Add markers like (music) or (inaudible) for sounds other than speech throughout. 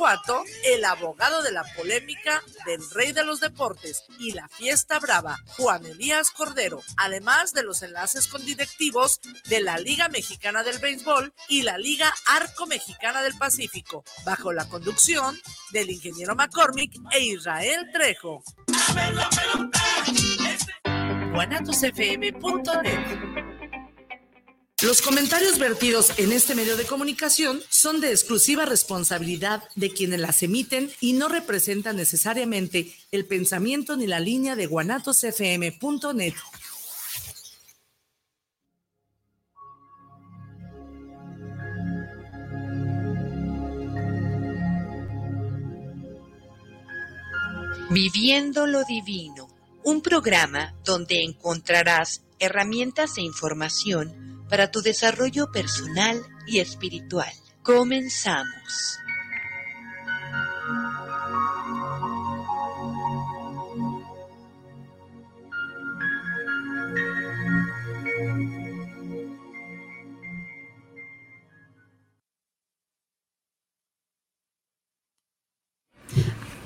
Guanajuato, el abogado de la polémica del rey de los deportes y la fiesta brava, Juan Elías Cordero, además de los enlaces con directivos de la Liga Mexicana del Béisbol y la Liga Arco Mexicana del Pacífico, bajo la conducción del ingeniero McCormick e Israel Trejo. guanatosfm.net los comentarios vertidos en este medio de comunicación son de exclusiva responsabilidad de quienes las emiten y no representan necesariamente el pensamiento ni la línea de guanatosfm.net. Viviendo lo Divino, un programa donde encontrarás herramientas e información para tu desarrollo personal y espiritual. Comenzamos.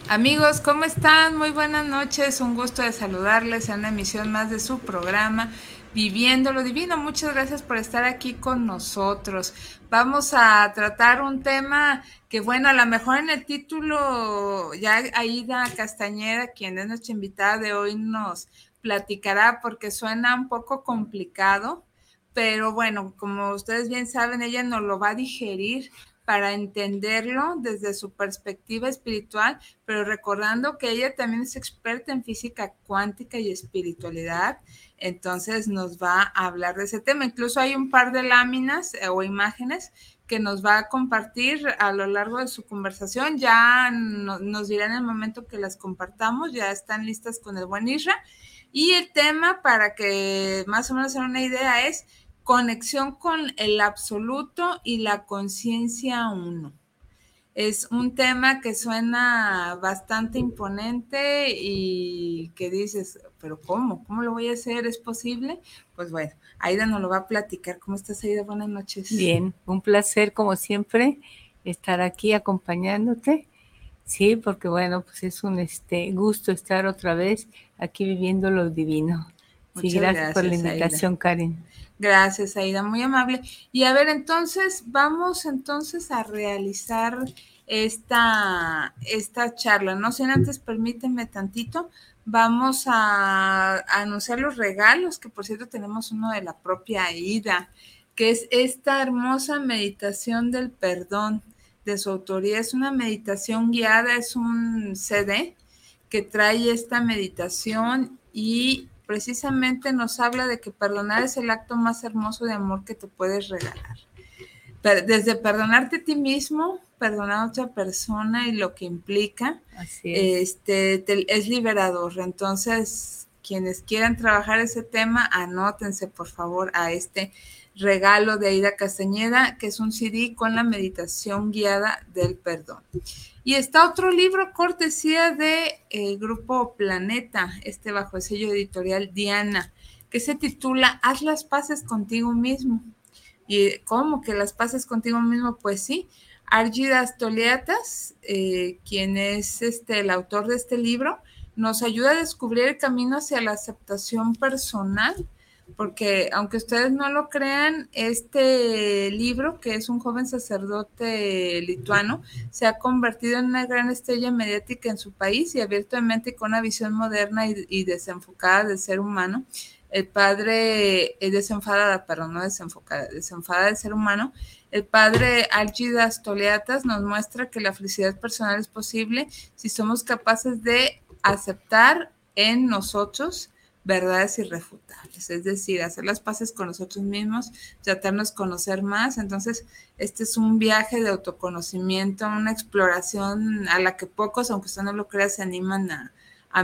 Amigos, ¿cómo están? Muy buenas noches, un gusto de saludarles en una emisión más de su programa Viviendo lo Divino. Muchas gracias por estar aquí con nosotros. Vamos a tratar un tema que, bueno, a lo mejor en el título ya Aida Castañeda, quien es nuestra invitada de hoy, nos platicará porque suena un poco complicado, pero bueno, como ustedes bien saben, ella nos lo va a digerir para entenderlo desde su perspectiva espiritual, pero recordando que ella también es experta en física cuántica y espiritualidad entonces nos va a hablar de ese tema. Incluso hay un par de láminas eh, o imágenes que nos va a compartir a lo largo de su conversación. Ya nos dirá en el momento que las compartamos, ya están listas con el buen Isra. Y el tema, para que más o menos sea una idea, es conexión con el absoluto y la conciencia uno. Es un tema que suena bastante imponente y que dices, pero ¿cómo? ¿Cómo lo voy a hacer? ¿Es posible? Pues bueno, Aida nos lo va a platicar. ¿Cómo estás, Aida? Buenas noches. Bien, un placer como siempre estar aquí acompañándote. Sí, porque bueno, pues es un este gusto estar otra vez aquí viviendo lo divino. Sí, gracias, por la invitación, Karen. Gracias, Aida, muy amable. Y a ver, entonces, vamos entonces a realizar esta, esta charla. No sé, antes permíteme tantito, vamos a, anunciar los regalos, que por cierto tenemos uno de la propia Aida, que es esta hermosa meditación del perdón de su autoría. Es una meditación guiada, es un CD que trae esta meditación y precisamente nos habla de que perdonar es el acto más hermoso de amor que te puedes regalar. Desde perdonarte a ti mismo, perdonar a otra persona y lo que implica, es. Este, es liberador. Entonces, quienes quieran trabajar ese tema, anótense por favor a este regalo de Aida Castañeda, que es un CD con la meditación guiada del perdón. Y está otro libro cortesía de eh, Grupo Planeta, este bajo el sello editorial Diana, que se titula Haz las paces contigo mismo. ¿Y cómo que las paces contigo mismo? Pues sí, Argidas Toleatas, eh, quien es este, el autor de este libro, nos ayuda a descubrir el camino hacia la aceptación personal porque aunque ustedes no lo crean, este libro, que es un joven sacerdote lituano, se ha convertido en una gran estrella mediática en su país y abiertamente con una visión moderna y, desenfocada del ser humano. El padre es desenfadada, pero no desenfocada, desenfadada del ser humano. El padre Algidas Toleatas nos muestra que la felicidad personal es posible si somos capaces de aceptar en nosotros verdades irrefutables, es decir, hacer las paces con nosotros mismos, tratarnos de conocer más. Entonces, este es un viaje de autoconocimiento, una exploración a la que pocos, aunque usted no lo crea, se animan a,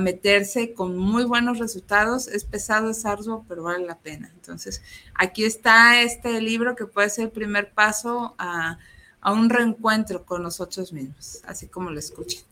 meterse con muy buenos resultados. Es pesado, es arduo, pero vale la pena. Entonces, aquí está este libro que puede ser el primer paso a, a un reencuentro con nosotros mismos, así como lo escuchan.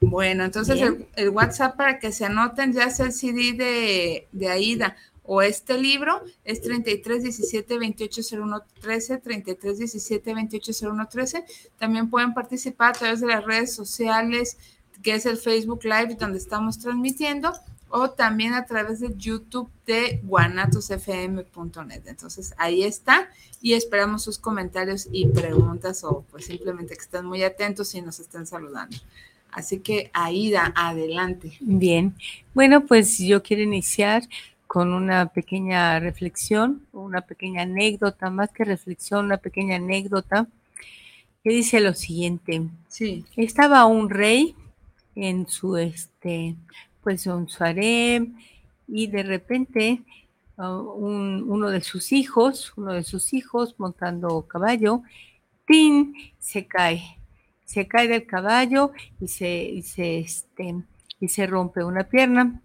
Bueno, entonces el, WhatsApp para que se anoten ya es el CD de, de Aida o este libro es 33 17 28 01 13, 33 17 28 01 13. También pueden participar a través de las redes sociales, que es el Facebook Live donde estamos transmitiendo, o también a través de YouTube de guanatosfm.net. Entonces ahí está y esperamos sus comentarios y preguntas o pues simplemente que estén muy atentos y nos estén saludando. Así que Aida, adelante. Bien, bueno, pues yo quiero iniciar con una pequeña reflexión, una pequeña anécdota, más que reflexión, una pequeña anécdota que dice lo siguiente. Sí. Estaba un rey en su este pues un su harem y de repente uh, uno de sus hijos, uno de sus hijos montando caballo, ¡tin! se cae, se cae del caballo y se, se, este, y se rompe una pierna.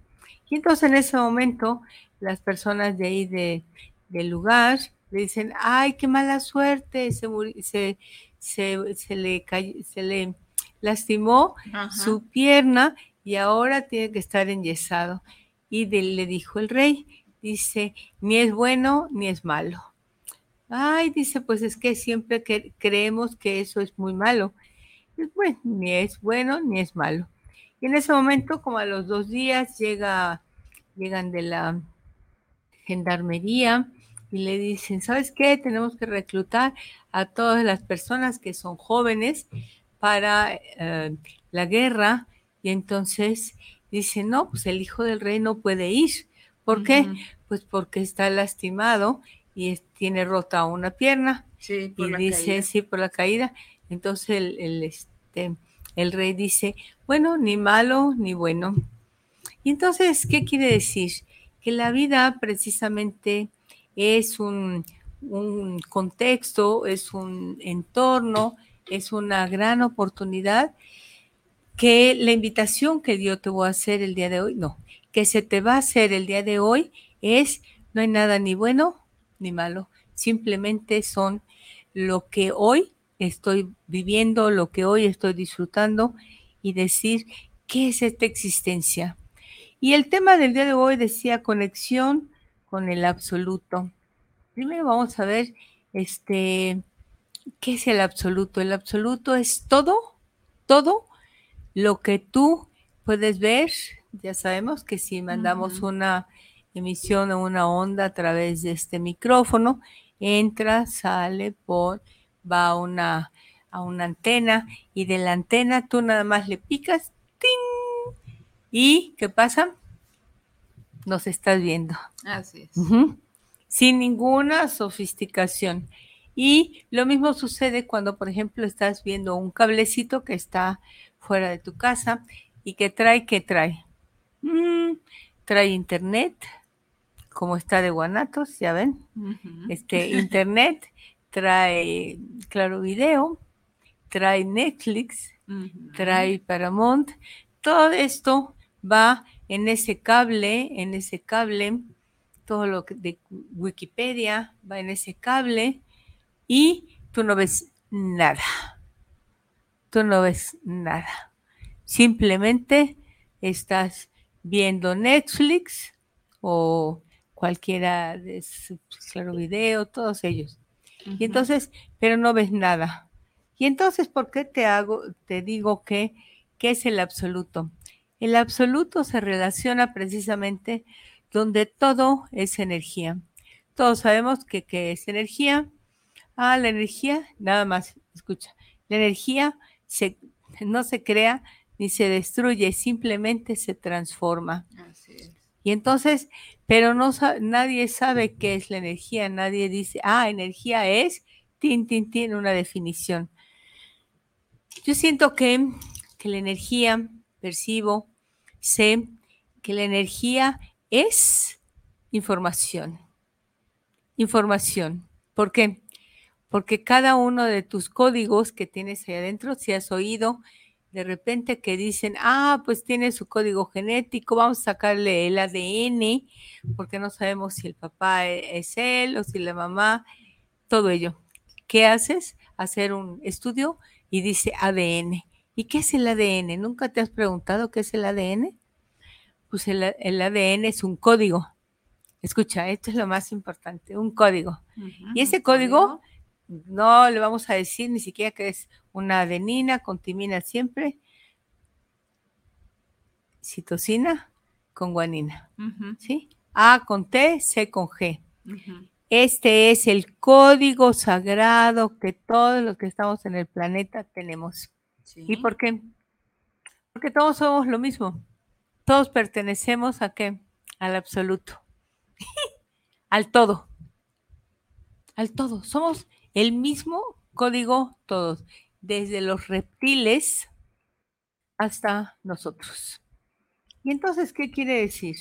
Y entonces en ese momento las personas de ahí de, del lugar le dicen, ay, qué mala suerte, se, se, se, se le, se le lastimó su pierna y ahora tiene que estar enyesado. Y le dijo el rey, dice, ni es bueno ni es malo. Ay, dice, pues es que siempre que creemos que eso es muy malo. Bueno, ni es bueno ni es malo. Y en ese momento, como a los dos días, llega, llegan de la gendarmería y le dicen, ¿sabes qué? Tenemos que reclutar a todas las personas que son jóvenes para eh, la guerra y entonces dice, no, pues el hijo del rey no puede ir. ¿Por qué? Pues porque está lastimado y tiene rota una pierna. Sí, por y dice, sí, por la caída. Entonces el, este, el rey dice, bueno, ni malo ni bueno. Y entonces, ¿qué quiere decir? Que la vida precisamente es un, un contexto, es un entorno, es una gran oportunidad que la invitación que yo te voy a hacer el día de hoy, no, que se te va a hacer el día de hoy es, no hay nada ni bueno ni malo, simplemente son lo que hoy estoy viviendo, lo que hoy estoy disfrutando y decir, ¿qué es esta existencia? Y el tema del día de hoy decía conexión con el absoluto. Primero vamos a ver, este, ¿qué es el absoluto? El absoluto es todo, todo lo que tú puedes ver, ya sabemos que si mandamos una emisión o una onda a través de este micrófono, entra, sale por, va a una, a una antena y de la antena tú nada más le picas, ¡ting! ¿Y qué pasa? Nos estás viendo. Así es. Sin ninguna sofisticación. Y lo mismo sucede cuando, por ejemplo, estás viendo un cablecito que está fuera de tu casa y que trae, ¿qué trae? Mm, trae internet, como está de Guanatos, ya ven, este internet, trae Claro Video, trae Netflix, trae Paramount, todo esto va en ese cable, en ese cable, todo lo de Wikipedia va en ese cable y tú no ves nada tú no ves nada. Simplemente estás viendo Netflix o cualquiera de Claro Video, todos ellos. Y entonces, pero no ves nada. Y entonces, ¿por qué te hago, te digo que, qué es el absoluto? El absoluto se relaciona precisamente donde todo es energía. Todos sabemos que, que es energía. Ah, la energía, nada más, escucha, la energía no se crea ni se destruye, simplemente se transforma. Y entonces, pero no nadie sabe qué es la energía, nadie dice, ah, energía es, tin, tin, tin, una definición. Yo siento que, que la energía, percibo, sé que la energía es información. Información. ¿Por qué? porque cada uno de tus códigos que tienes ahí adentro, si has oído de repente que dicen, ah, pues tiene su código genético, vamos a sacarle el ADN, porque no sabemos si el papá e-, es él o si la mamá, todo ello. ¿Qué haces? Hacer un estudio y dice ADN. ¿Y qué es el ADN? ¿Nunca te has preguntado qué es el ADN? Pues el, el ADN es un código, Escucha, esto es lo más importante, un código. y ese código, no le vamos a decir ni siquiera que es una adenina con timina siempre, citosina con guanina. ¿Sí? A con T, C con G. Este es el código sagrado que todos los que estamos en el planeta tenemos. ¿Y por qué? Porque todos somos lo mismo. Todos pertenecemos a qué? Al absoluto. (laughs) al todo. Al todo. Somos el mismo código todos, desde los reptiles hasta nosotros. ¿Y entonces qué quiere decir?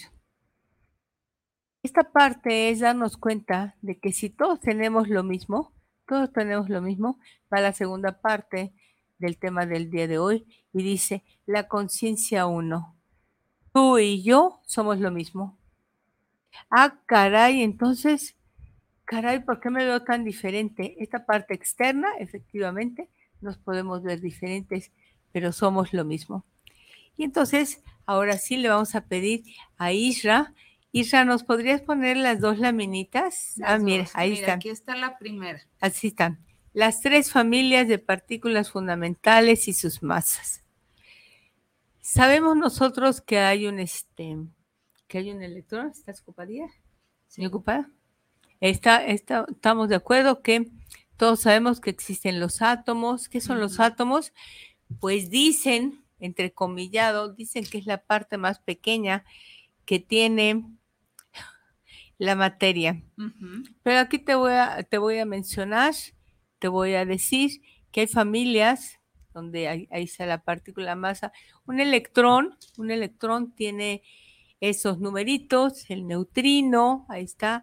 Esta parte es darnos cuenta de que si todos tenemos lo mismo, todos tenemos lo mismo, va la segunda parte del tema del día de hoy y dice, la conciencia uno. Tú y yo somos lo mismo. Ah, caray, entonces, caray, ¿por qué me veo tan diferente? Esta parte externa, efectivamente, nos podemos ver diferentes, pero somos lo mismo. Y entonces, ahora sí le vamos a pedir a Isra Isra, ¿nos podrías poner las dos laminitas? ah, mira, ahí están. Aquí está la primera. Así están. Las tres familias de partículas fundamentales y sus masas. Sabemos nosotros que hay un este que hay un electrón, ¿estás ocupadía? ¿Sí ocupada? Está, está, estamos de acuerdo que todos sabemos que existen los átomos. ¿Qué son los átomos? Pues dicen, entrecomillado, dicen que es la parte más pequeña que tiene la materia. Pero aquí te voy, a, te voy a mencionar, te voy a decir que hay familias donde ahí, está la partícula masa. Un electrón, un electrón tiene esos numeritos, el neutrino, ahí está,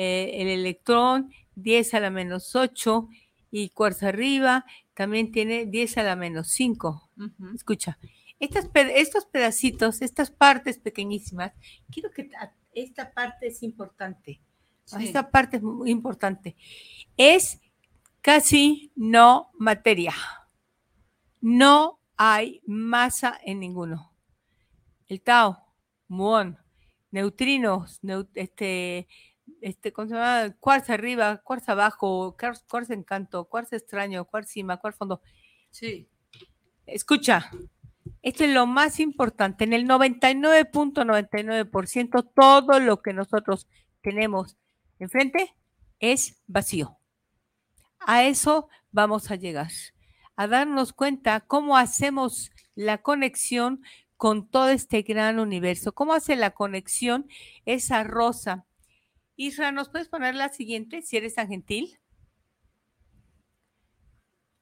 eh, el electrón 10 a la menos 8 y cuarzo arriba también tiene 10 a la menos 5. Escucha, estos pedacitos, estas partes pequeñísimas, quiero que esta parte es importante. Esta parte es muy importante. Es casi no materia. No hay masa en ninguno. El tau, muón, neutrinos, este, este, ¿cómo se llama? Cuarzo arriba, cuarzo abajo, cuarzo encanto, cuarzo extraño, cuarzo cima, cuarzo fondo. Sí. Escucha, esto es lo más importante. En el 99.99% todo lo que nosotros tenemos enfrente es vacío. A eso vamos a llegar, a darnos cuenta cómo hacemos la conexión con todo este gran universo. ¿Cómo hace la conexión esa rosa? Isra, ¿nos puedes poner la siguiente, si eres tan gentil?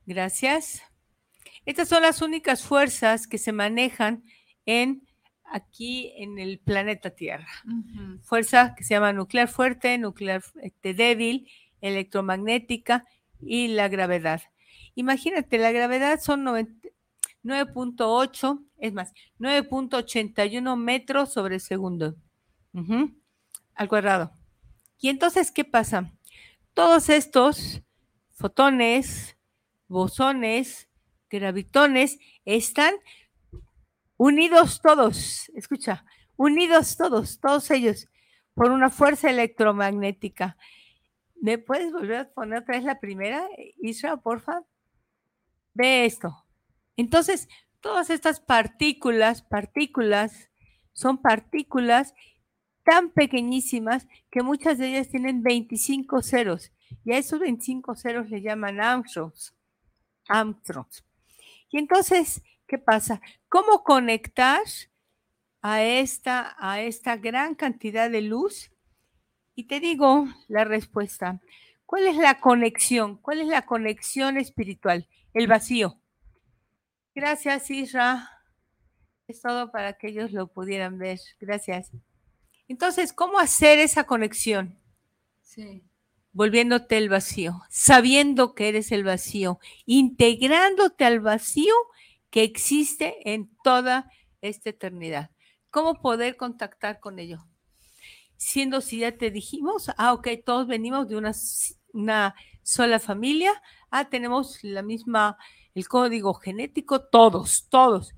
Gracias. Estas son las únicas fuerzas que se manejan en aquí en el planeta Tierra. Fuerza que se llama nuclear fuerte, nuclear este, débil, electromagnética y la gravedad. Imagínate, la gravedad son 9.8, es más, 9.81 metros sobre segundo al cuadrado. Y entonces, ¿qué pasa? Todos estos fotones, bosones, gravitones están unidos todos, escucha, unidos todos, todos ellos, por una fuerza electromagnética. ¿Me puedes volver a poner otra vez la primera, Isra, porfa? Ve esto. Entonces, todas estas partículas, partículas, son partículas tan pequeñísimas que muchas de ellas tienen 25 ceros. Y a esos 25 ceros le llaman Armstrongs. Armstrongs. Y entonces, ¿qué pasa? ¿Cómo conectar a esta, a esta gran cantidad de luz? Y te digo la respuesta. ¿Cuál es la conexión? ¿Cuál es la conexión espiritual? El vacío. Gracias, Isra. Es todo para que ellos lo pudieran ver. Gracias. Entonces, ¿cómo hacer esa conexión? Sí volviéndote el vacío, sabiendo que eres el vacío, integrándote al vacío que existe en toda esta eternidad. ¿Cómo poder contactar con ello? Siendo si ya te dijimos, ah, ok, todos venimos de una, una sola familia, ah, tenemos la misma, el código genético, todos, todos.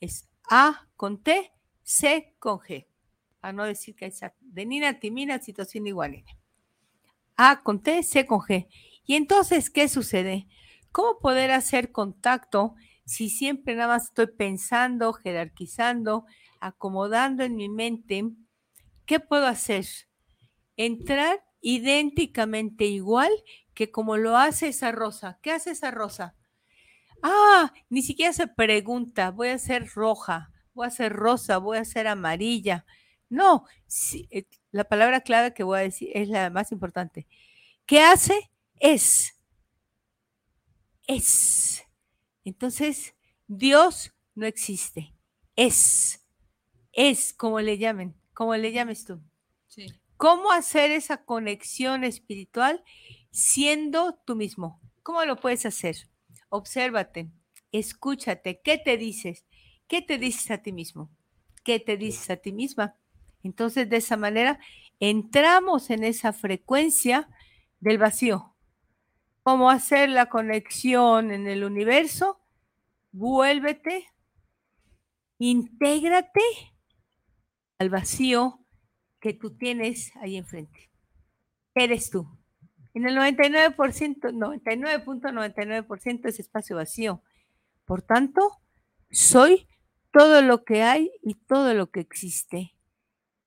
Es A con T, C con G. a no decir que hay de Nina, Timina, situación igualina. A con T, C con G. Y entonces, ¿qué sucede? ¿Cómo poder hacer contacto si siempre nada más estoy pensando, jerarquizando, acomodando en mi mente? ¿Qué puedo hacer? Entrar idénticamente igual que como lo hace esa rosa. ¿Qué hace esa rosa? Ah, ni siquiera se pregunta, voy a ser roja, voy a ser rosa, voy a ser amarilla. No, eh, la palabra clave que voy a decir es la más importante. ¿Qué hace? Es. Es. Entonces, Dios no existe. Es. Es, como le llamen, como le llames tú. Sí. ¿Cómo hacer esa conexión espiritual siendo tú mismo? ¿Cómo lo puedes hacer? Obsérvate, escúchate, ¿qué te dices? ¿Qué te dices a ti mismo? ¿Qué te dices a ti misma? Entonces, de esa manera, entramos en esa frecuencia del vacío. ¿Cómo hacer la conexión en el universo? Vuélvete, intégrate al vacío que tú tienes ahí enfrente. Eres tú. En el 99%, 99.99% es espacio vacío. Por tanto, soy todo lo que hay y todo lo que existe.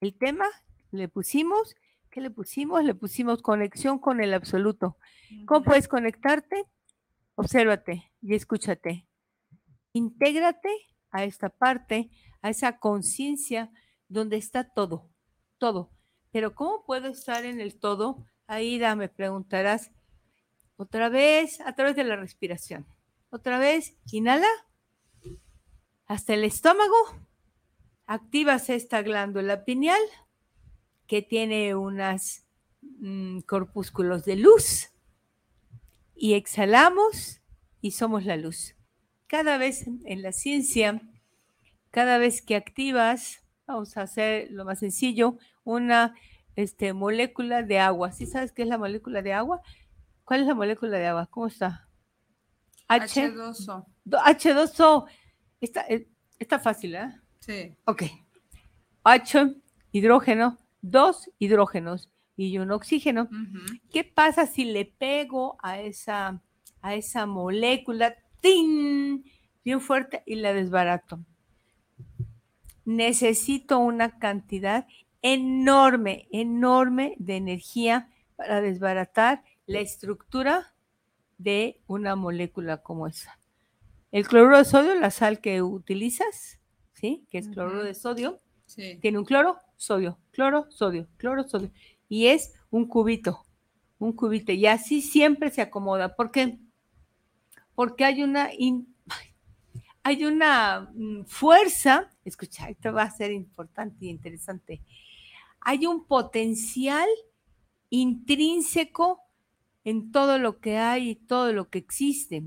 El tema le pusimos, ¿qué le pusimos? Le pusimos conexión con el absoluto. ¿Cómo puedes conectarte? Obsérvate y escúchate. Intégrate a esta parte, a esa conciencia donde está todo, todo. Pero ¿cómo puedo estar en el todo Aida, me preguntarás, otra vez a través de la respiración. Otra vez, inhala hasta el estómago, activas esta glándula pineal que tiene unos mm, corpúsculos de luz y exhalamos y somos la luz. Cada vez en la ciencia, cada vez que activas, vamos a hacer lo más sencillo, una este, molécula de agua. ¿Sí sabes qué es la molécula de agua? ¿Cuál es la molécula de agua? ¿Cómo está? H, 2 o H2O. Está, eh, está fácil, ¿eh? Sí. Ok. H, hidrógeno, dos hidrógenos y un oxígeno. ¿Qué pasa si le pego a esa, a esa molécula ¡tin! bien fuerte y la desbarato? Necesito una cantidad enorme, enorme de energía para desbaratar la estructura de una molécula como esa. El cloruro de sodio, la sal que utilizas, ¿sí? Que es cloruro de sodio, tiene un cloro, sodio, cloro, sodio, cloro, sodio. Y es un cubito, un cubito. Y así siempre se acomoda. ¿Por qué? Porque hay una, hay una mm, fuerza, escucha, esto va a ser importante y interesante hay un potencial intrínseco en todo lo que hay y todo lo que existe.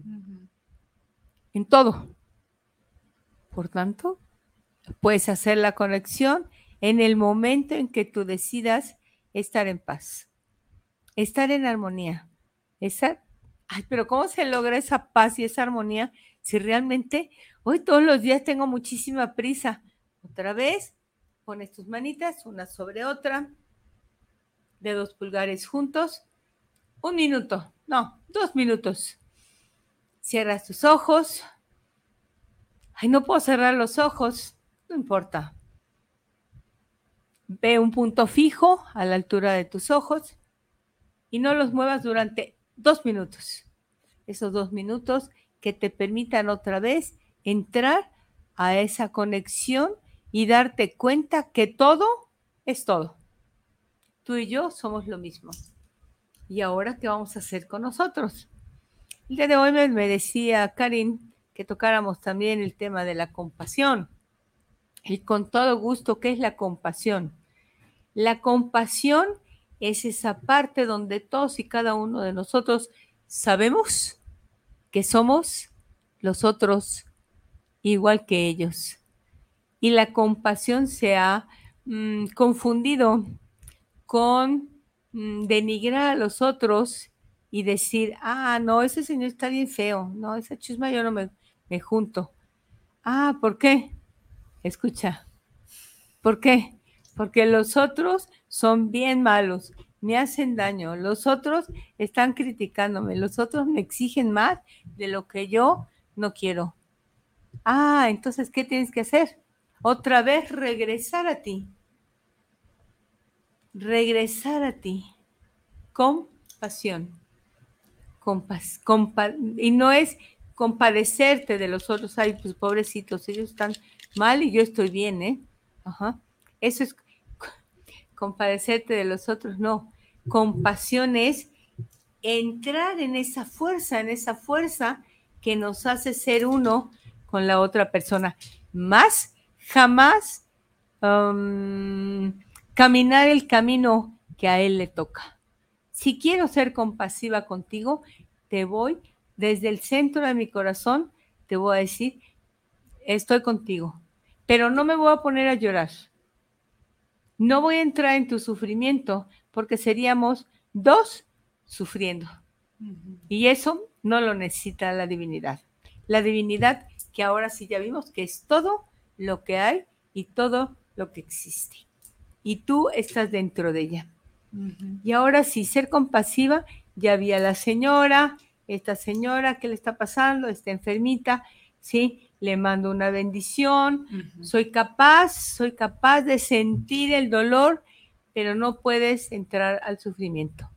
En todo. Por tanto, puedes hacer la conexión en el momento en que tú decidas estar en paz, estar en armonía. Ay, pero ¿cómo se logra esa paz y esa armonía si realmente hoy todos los días tengo muchísima prisa? Otra vez, Pones tus manitas una sobre otra, dedos pulgares juntos. Un minuto, no, dos minutos. Cierras tus ojos. Ay, no puedo cerrar los ojos. No importa. Ve un punto fijo a la altura de tus ojos y no los muevas durante dos minutos. Esos dos minutos que te permitan otra vez entrar a esa conexión y darte cuenta que todo es todo. Tú y yo somos lo mismo. ¿Y ahora qué vamos a hacer con nosotros? El día de hoy me decía Karin que tocáramos también el tema de la compasión. Y con todo gusto, ¿qué es la compasión? La compasión es esa parte donde todos y cada uno de nosotros sabemos que somos los otros igual que ellos y la compasión se ha mm, confundido con mm, denigrar a los otros y decir, ah, no, ese señor está bien feo, no, esa chisma yo no me, me junto. Ah, ¿por qué? Escucha, ¿por qué? porque los otros son bien malos, me hacen daño, los otros están criticándome, los otros me exigen más de lo que yo no quiero. Ah, entonces, ¿qué tienes que hacer? Otra vez regresar a ti. Regresar a ti. Compasión. Compas y no es compadecerte de los otros. Ay, pues pobrecitos, ellos están mal y yo estoy bien, ¿eh? Ajá. Eso es (laughs) compadecerte de los otros, no. Compasión es entrar en esa fuerza, en esa fuerza que nos hace ser uno con la otra persona. Más jamás caminar el camino que a él le toca. Si quiero ser compasiva contigo, te voy desde el centro de mi corazón, te voy a decir, estoy contigo, pero no me voy a poner a llorar. No voy a entrar en tu sufrimiento porque seríamos dos sufriendo. Y eso no lo necesita la divinidad. La divinidad que ahora sí ya vimos que es todo lo que hay y todo lo que existe. Y tú estás dentro de ella. Y ahora sí, ser compasiva, ya vi a la señora, esta señora, ¿qué le está pasando? Está enfermita, ¿sí? Le mando una bendición, soy capaz, soy capaz de sentir el dolor, pero no puedes entrar al sufrimiento.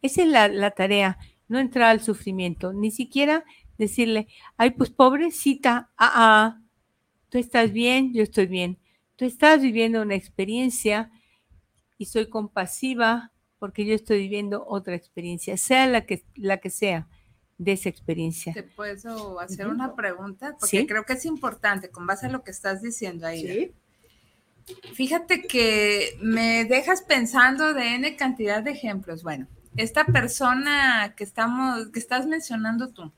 Esa es la, la tarea, no entrar al sufrimiento, ni siquiera decirle, ay, pues pobrecita, ah, ah, tú estás bien, yo estoy bien. Tú estás viviendo una experiencia y soy compasiva porque yo estoy viviendo otra experiencia, sea la que, la que sea de esa experiencia. ¿Te puedo hacer una pregunta? Porque creo que es importante con base a lo que estás diciendo ahí. ¿Sí? Fíjate que me dejas pensando de N cantidad de ejemplos. Bueno, esta persona que estamos, que estás mencionando tú,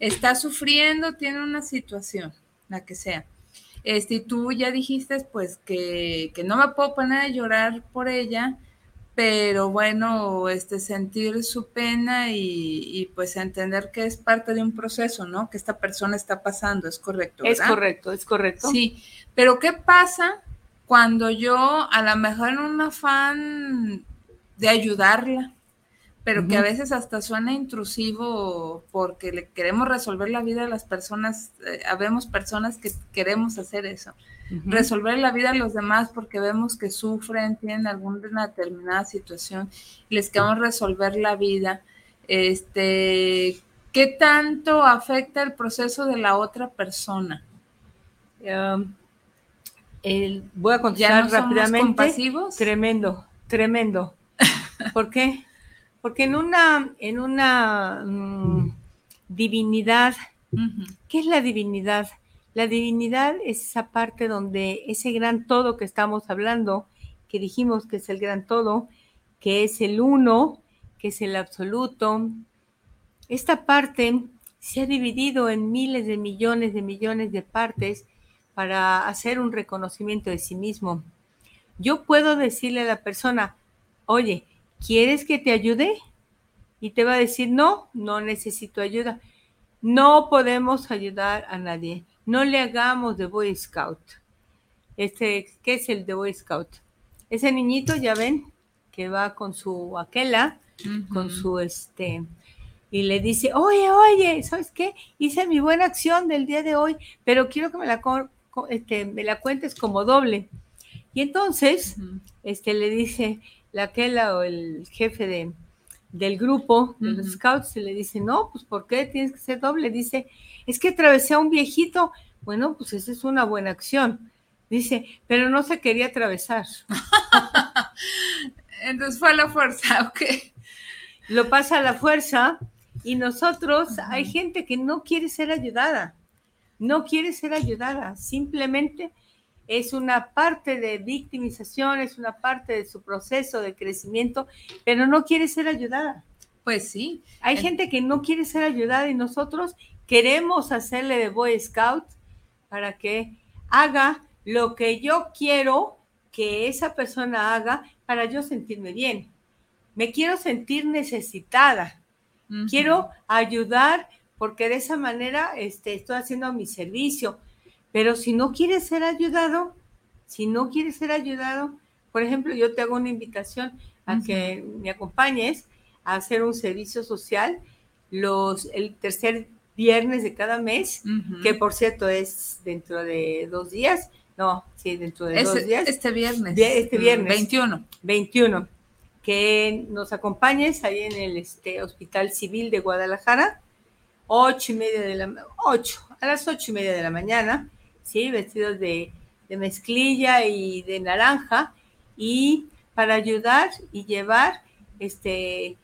está sufriendo, tiene una situación, la que sea. Este, y tú ya dijiste pues que, que, no me puedo poner a llorar por ella, pero bueno, este, sentir su pena y, y, pues entender que es parte de un proceso, ¿no? Que esta persona está pasando, es correcto. Es correcto, es correcto. Sí, pero ¿qué pasa cuando yo a lo mejor en un afán de ayudarla, pero que a veces hasta suena intrusivo porque le queremos resolver la vida a las personas, eh, habemos personas que queremos hacer eso, resolver la vida a los demás porque vemos que sufren, tienen alguna determinada situación y les queremos resolver la vida. Este, ¿Qué tanto afecta el proceso de la otra persona? voy a contestar rápidamente. Tremendo, tremendo. (laughs) ¿Por qué? Porque en una, en una mm, divinidad, ¿qué es la divinidad? La divinidad es esa parte donde ese gran todo que estamos hablando, que dijimos que es el gran todo, que es el uno, que es el absoluto, esta parte se ha dividido en miles de millones de millones de partes para hacer un reconocimiento de sí mismo. Yo puedo decirle a la persona, oye, ¿quieres que te ayude? Y te va a decir, no, no necesito ayuda. No podemos ayudar a nadie. No le hagamos de Boy Scout. Este, ¿Qué es el de Boy Scout? Ese niñito, ya ven, que va con su aquela, con su este, y le dice, oye, oye, ¿sabes qué? Hice mi buena acción del día de hoy, pero quiero que me la, este, me la cuentes como doble. Y entonces, este, le dice, la aquela o el jefe de, del grupo de los scouts se le dice, no, pues ¿por qué tienes que ser doble? Dice, es que atravesé a un viejito. Bueno, pues esa es una buena acción. Dice, pero no se quería atravesar. (laughs) Entonces fue a la fuerza, (laughs) ok. Lo pasa a la fuerza y nosotros, hay gente que no quiere ser ayudada, no quiere ser ayudada, simplemente es una parte de victimización, es una parte de su proceso de crecimiento, pero no quiere ser ayudada. Pues sí. Hay gente que no quiere ser ayudada y nosotros queremos hacerle de Boy Scout para que haga lo que yo quiero que esa persona haga para yo sentirme bien. Me quiero sentir necesitada. Quiero ayudar porque de esa manera este, estoy haciendo mi servicio pero si no quiere ser ayudado, si no quiere ser ayudado, por ejemplo, yo te hago una invitación a que me acompañes a hacer un servicio social los, el tercer viernes de cada mes, que por cierto es dentro de dos días. No, sí, dentro de dos días. Este viernes. este viernes. 21. 21. Que nos acompañes ahí en el este, Hospital Civil de Guadalajara, ocho y media de la ocho, a las ocho y media de la mañana, sí, vestidos de, de mezclilla y de naranja, y para ayudar y llevar este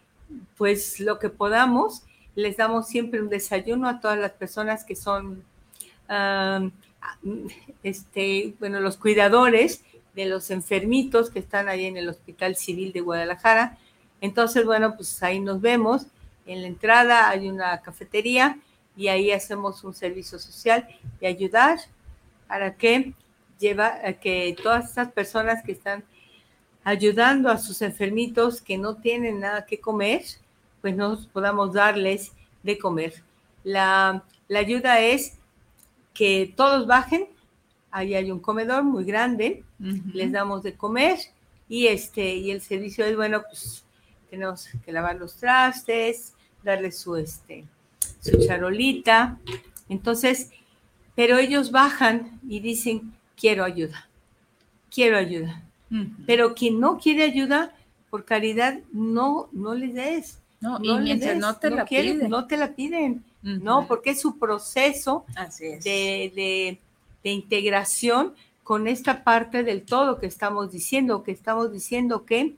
pues lo que podamos les damos siempre un desayuno a todas las personas que son, este, bueno, los cuidadores de los enfermitos que están ahí en el Hospital Civil de Guadalajara. Entonces, bueno, pues ahí nos vemos. En la entrada hay una cafetería y ahí hacemos un servicio social y ayudar para que lleva a que todas estas personas que están ayudando a sus enfermitos que no tienen nada que comer, pues nos podamos darles de comer. La, ayuda es que todos bajen, ahí hay un comedor muy grande, les damos de comer y este y el servicio es bueno, pues tenemos que lavar los trastes, darles su este su charolita. Entonces, pero ellos bajan y dicen, "Quiero ayuda. Quiero ayuda." Pero quien no quiere ayuda, por caridad, no, no les des. No, no y no te la piden. No te la piden. No, porque es su proceso De, de, integración con esta parte del todo que estamos diciendo, que estamos diciendo que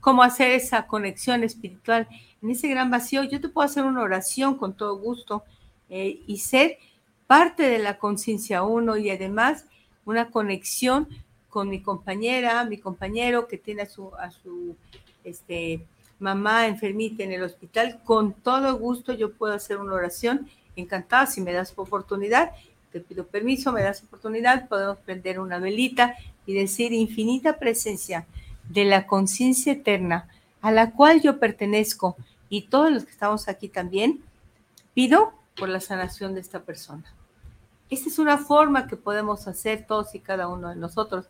cómo hacer esa conexión espiritual en ese gran vacío. Yo te puedo hacer una oración con todo gusto eh, y ser parte de la conciencia uno y además una conexión con mi compañera, mi compañero que tiene a su, a su este, mamá enfermita en el hospital, con todo gusto yo puedo hacer una oración. Encantada, si me das oportunidad, te pido permiso, me das oportunidad, podemos prender una velita y decir infinita presencia de la conciencia eterna a la cual yo pertenezco y todos los que estamos aquí también, pido por la sanación de esta persona. Esta es una forma que podemos hacer todos y cada uno de nosotros,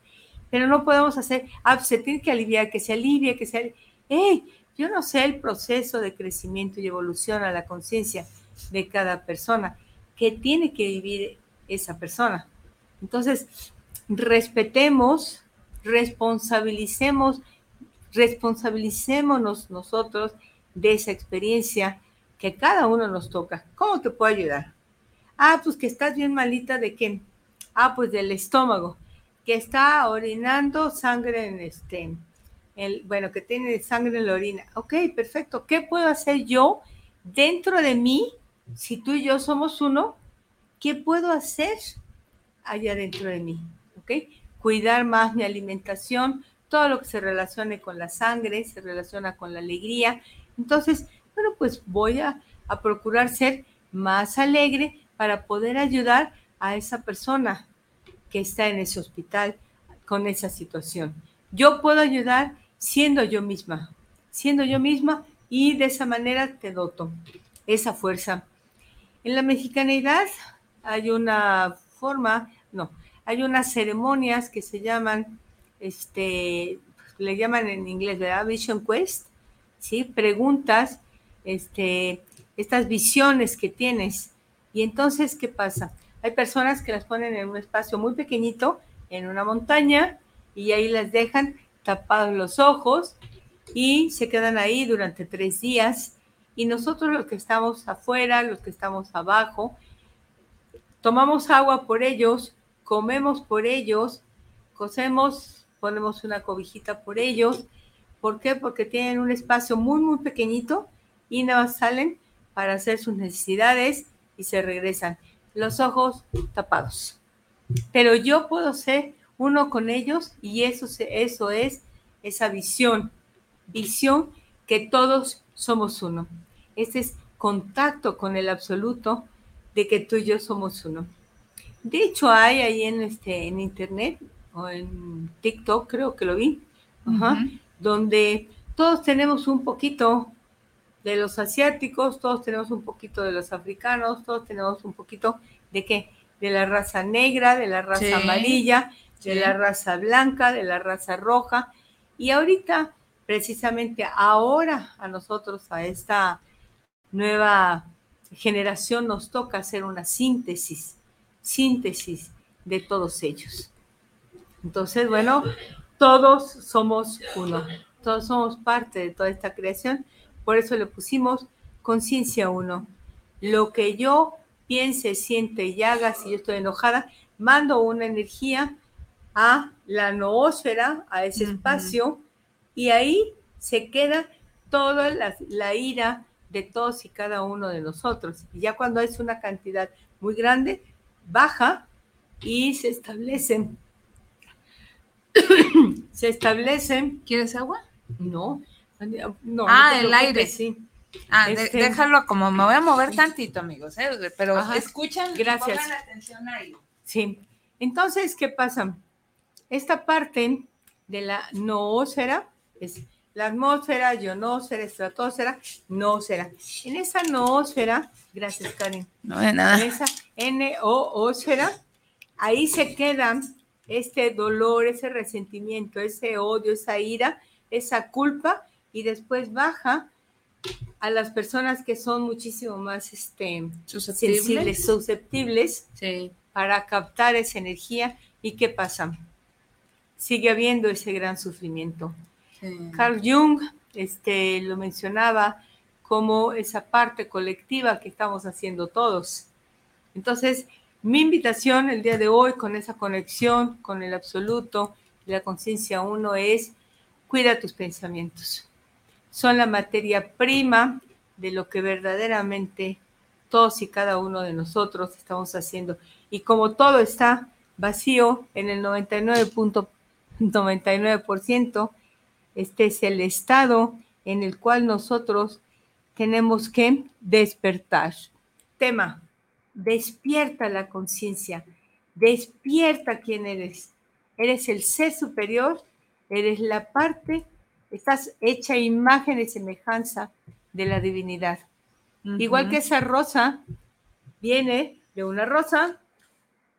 pero no podemos hacer, ah, se tiene que aliviar, que se alivie, que se... ¡Ey! Yo no sé el proceso de crecimiento y evolución a la conciencia de cada persona que tiene que vivir esa persona. Entonces, respetemos, responsabilicemos, responsabilicémonos nosotros de esa experiencia que cada uno nos toca. ¿Cómo te puedo ayudar? Ah, pues que estás bien malita de qué? Ah, pues del estómago, que está orinando sangre en este, el, bueno, que tiene sangre en la orina. Ok, perfecto. ¿Qué puedo hacer yo dentro de mí? Si tú y yo somos uno, ¿qué puedo hacer allá dentro de mí? Ok, cuidar más mi alimentación, todo lo que se relacione con la sangre, se relaciona con la alegría. Entonces, bueno, pues voy a procurar ser más alegre, para poder ayudar a esa persona que está en ese hospital con esa situación. Yo puedo ayudar siendo yo misma, siendo yo misma y de esa manera te doto esa fuerza. En la mexicanidad hay una forma, no, hay unas ceremonias que se llaman, este, le llaman en inglés, ¿verdad? Vision Quest, ¿sí? Preguntas, este, estas visiones que tienes y entonces, ¿qué pasa? Hay personas que las ponen en un espacio muy pequeñito, en una montaña, y ahí las dejan tapados los ojos y se quedan ahí durante tres días. Y nosotros los que estamos afuera, los que estamos abajo, tomamos agua por ellos, comemos por ellos, cosemos, ponemos una cobijita por ellos. ¿Por qué? Porque tienen un espacio muy, muy pequeñito y nada más salen para hacer sus necesidades y se regresan, los ojos tapados. Pero yo puedo ser uno con ellos y eso, eso es esa visión, visión que todos somos uno. Ese es contacto con el absoluto de que tú y yo somos uno. De hecho, hay ahí en, este, en internet o en TikTok, creo que lo vi, donde todos tenemos un poquito de los asiáticos, todos tenemos un poquito de los africanos, todos tenemos un poquito de qué? De la raza negra, de la raza amarilla, de la raza blanca, de la raza roja. Y ahorita, precisamente ahora, a nosotros, a esta nueva generación, nos toca hacer una síntesis, síntesis de todos ellos. Entonces, bueno, todos somos uno, todos somos parte de toda esta creación, por eso le pusimos conciencia uno. Lo que yo piense, siente y haga, si yo estoy enojada, mando una energía a la noósfera, a ese espacio, y ahí se queda toda la, ira de todos y cada uno de nosotros. Y ya cuando es una cantidad muy grande, baja y se establecen. (coughs) se establecen. ¿Quieres agua? No. No ah, el aire. Sí. Ah, este, déjalo como me voy a mover tantito, amigos, ¿eh? pero escuchan, gracias. Pongan atención ahí. Sí. Entonces, ¿qué pasa? Esta parte de la noósfera es la atmósfera, ionósfera, estratosfera, noósfera. En esa noósfera, gracias Karen. No de nada. En esa N-O-ósfera, ahí se queda este dolor, ese resentimiento, ese odio, esa ira, esa culpa, y después baja a las personas que son muchísimo más este, susceptibles, sensibles, susceptibles sí. para captar esa energía. ¿Y qué pasa? Sigue habiendo ese gran sufrimiento. Carl Jung este, lo mencionaba como esa parte colectiva que estamos haciendo todos. Entonces, mi invitación el día de hoy con esa conexión con el absoluto y la conciencia uno es cuida tus pensamientos son la materia prima de lo que verdaderamente todos y cada uno de nosotros estamos haciendo. Y como todo está vacío en el 99.99%, este es el estado en el cual nosotros tenemos que despertar. Tema, despierta la conciencia, despierta quién eres. Eres el ser superior, eres la parte Estás hecha imagen y semejanza de la divinidad. Igual que esa rosa viene de una rosa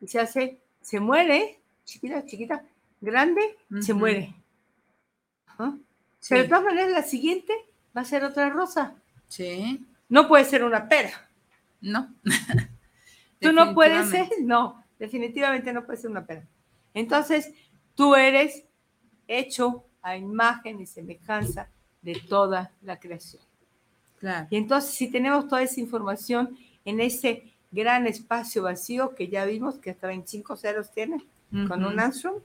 y se hace, se muere, chiquita, chiquita, grande, se muere. Pero de todas maneras la siguiente va a ser otra rosa. Sí. No puede ser una pera. No. (laughs) tú no puedes ser, no, definitivamente no puedes ser una pera. Entonces, tú eres hecho a imagen y semejanza de toda la creación. Y entonces, si tenemos toda esa información en ese gran espacio vacío que ya vimos que hasta 25 ceros tiene, con un Armstrong,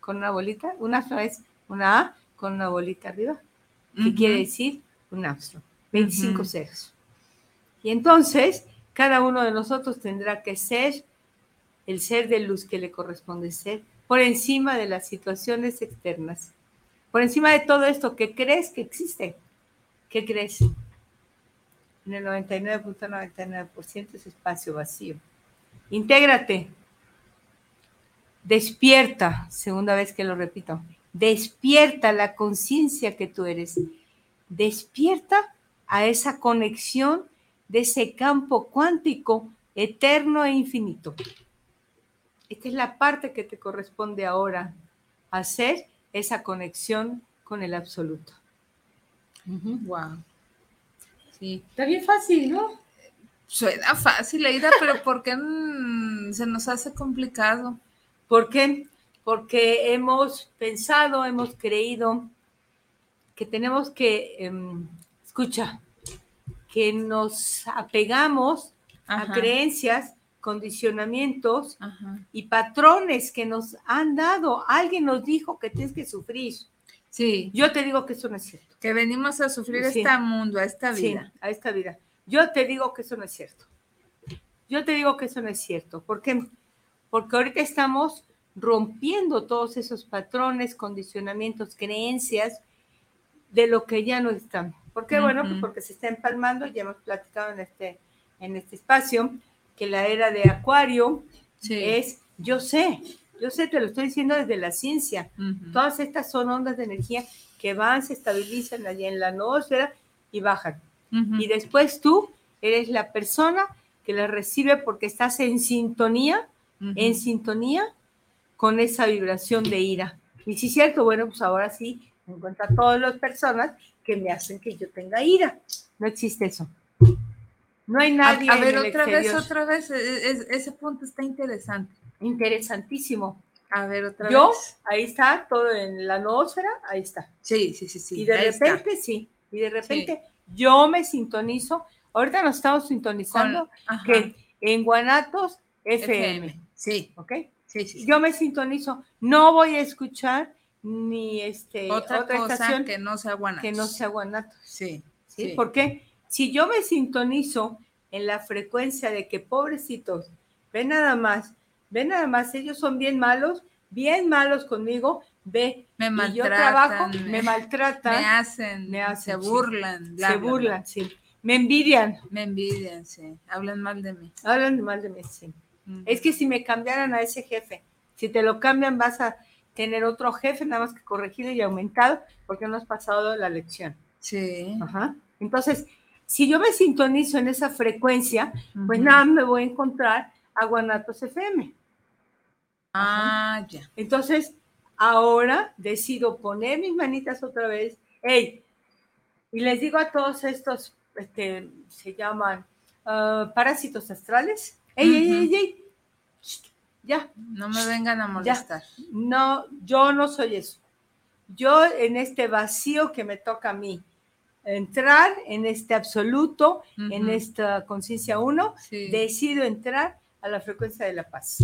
con una bolita, un Armstrong es una A con una bolita arriba, que quiere decir un Armstrong, 25 ceros. Y entonces, cada uno de nosotros tendrá que ser el ser de luz que le corresponde ser por encima de las situaciones externas por encima de todo esto, ¿qué crees que existe? ¿Qué crees? En el 99.99% es espacio vacío. Intégrate. Despierta, segunda vez que lo repito. Despierta la conciencia que tú eres. Despierta a esa conexión de ese campo cuántico eterno e infinito. Esta es la parte que te corresponde ahora hacer esa conexión con el absoluto. Wow. Sí. Está bien fácil, ¿no? Suena fácil, Aida, pero ¿por qué se nos hace complicado? ¿Por qué? Porque hemos pensado, hemos creído que tenemos que, em, escucha, que nos apegamos a creencias condicionamientos y patrones que nos han dado. Alguien nos dijo que tienes que sufrir. Sí. Yo te digo que eso no es cierto. Que venimos a sufrir este mundo, a esta vida. a esta vida. Yo te digo que eso no es cierto. Yo te digo que eso no es cierto. ¿Por qué? Porque ahorita estamos rompiendo todos esos patrones, condicionamientos, creencias de lo que ya no están. ¿Por qué? Bueno, pues porque se está empalmando, ya hemos platicado en este, en este espacio, que la era de Acuario es, yo sé, yo sé, te lo estoy diciendo desde la ciencia. Todas estas son ondas de energía que van, se estabilizan allí en la noósfera y bajan. Y después tú eres la persona que las recibe porque estás en sintonía, en sintonía con esa vibración de ira. Y si es cierto, bueno, pues ahora sí encuentro a todas las personas que me hacen que yo tenga ira. No existe eso. No hay nadie. A, ver, otra vez, otra vez, e, e, ese punto está interesante. Interesantísimo. A ver, otra yo, vez. ahí está, todo en la noósfera, ahí está. Sí, sí, sí, sí. Y de repente, sí, y de repente yo me sintonizo. Ahorita nos estamos sintonizando que en Guanatos FM. Sí. ¿Ok? Sí, sí. Yo me sintonizo. No voy a escuchar ni este otra, cosa que no sea Guanatos. Que no sea Guanatos. Sí. ¿Sí? ¿Por qué? Si yo me sintonizo en la frecuencia de que pobrecitos, ven nada más, ven nada más, ellos son bien malos, bien malos conmigo, ve, me maltratan, y yo trabajo, me, maltratan, me hacen, me hacen se burlan, se burlan, sí, me envidian, me envidian, sí, hablan mal de mí, hablan mal de mí, sí. Es que si me cambiaran a ese jefe, si te lo cambian vas a tener otro jefe nada más que corregido y aumentado porque no has pasado la lección. Sí. Ajá. Entonces, si yo me sintonizo en esa frecuencia, pues nada, me voy a encontrar a Guanatos FM. Ah, ya. Entonces, ahora decido poner mis manitas otra vez. ¡Ey! Y les digo a todos estos, este, se llaman ah, parásitos astrales. ¡Ey, ey, ey, ey! Ya. No me vengan a molestar. No, yo no soy eso. Yo en este vacío que me toca a mí, entrar en este absoluto, en esta conciencia uno, decido entrar a la frecuencia de la paz.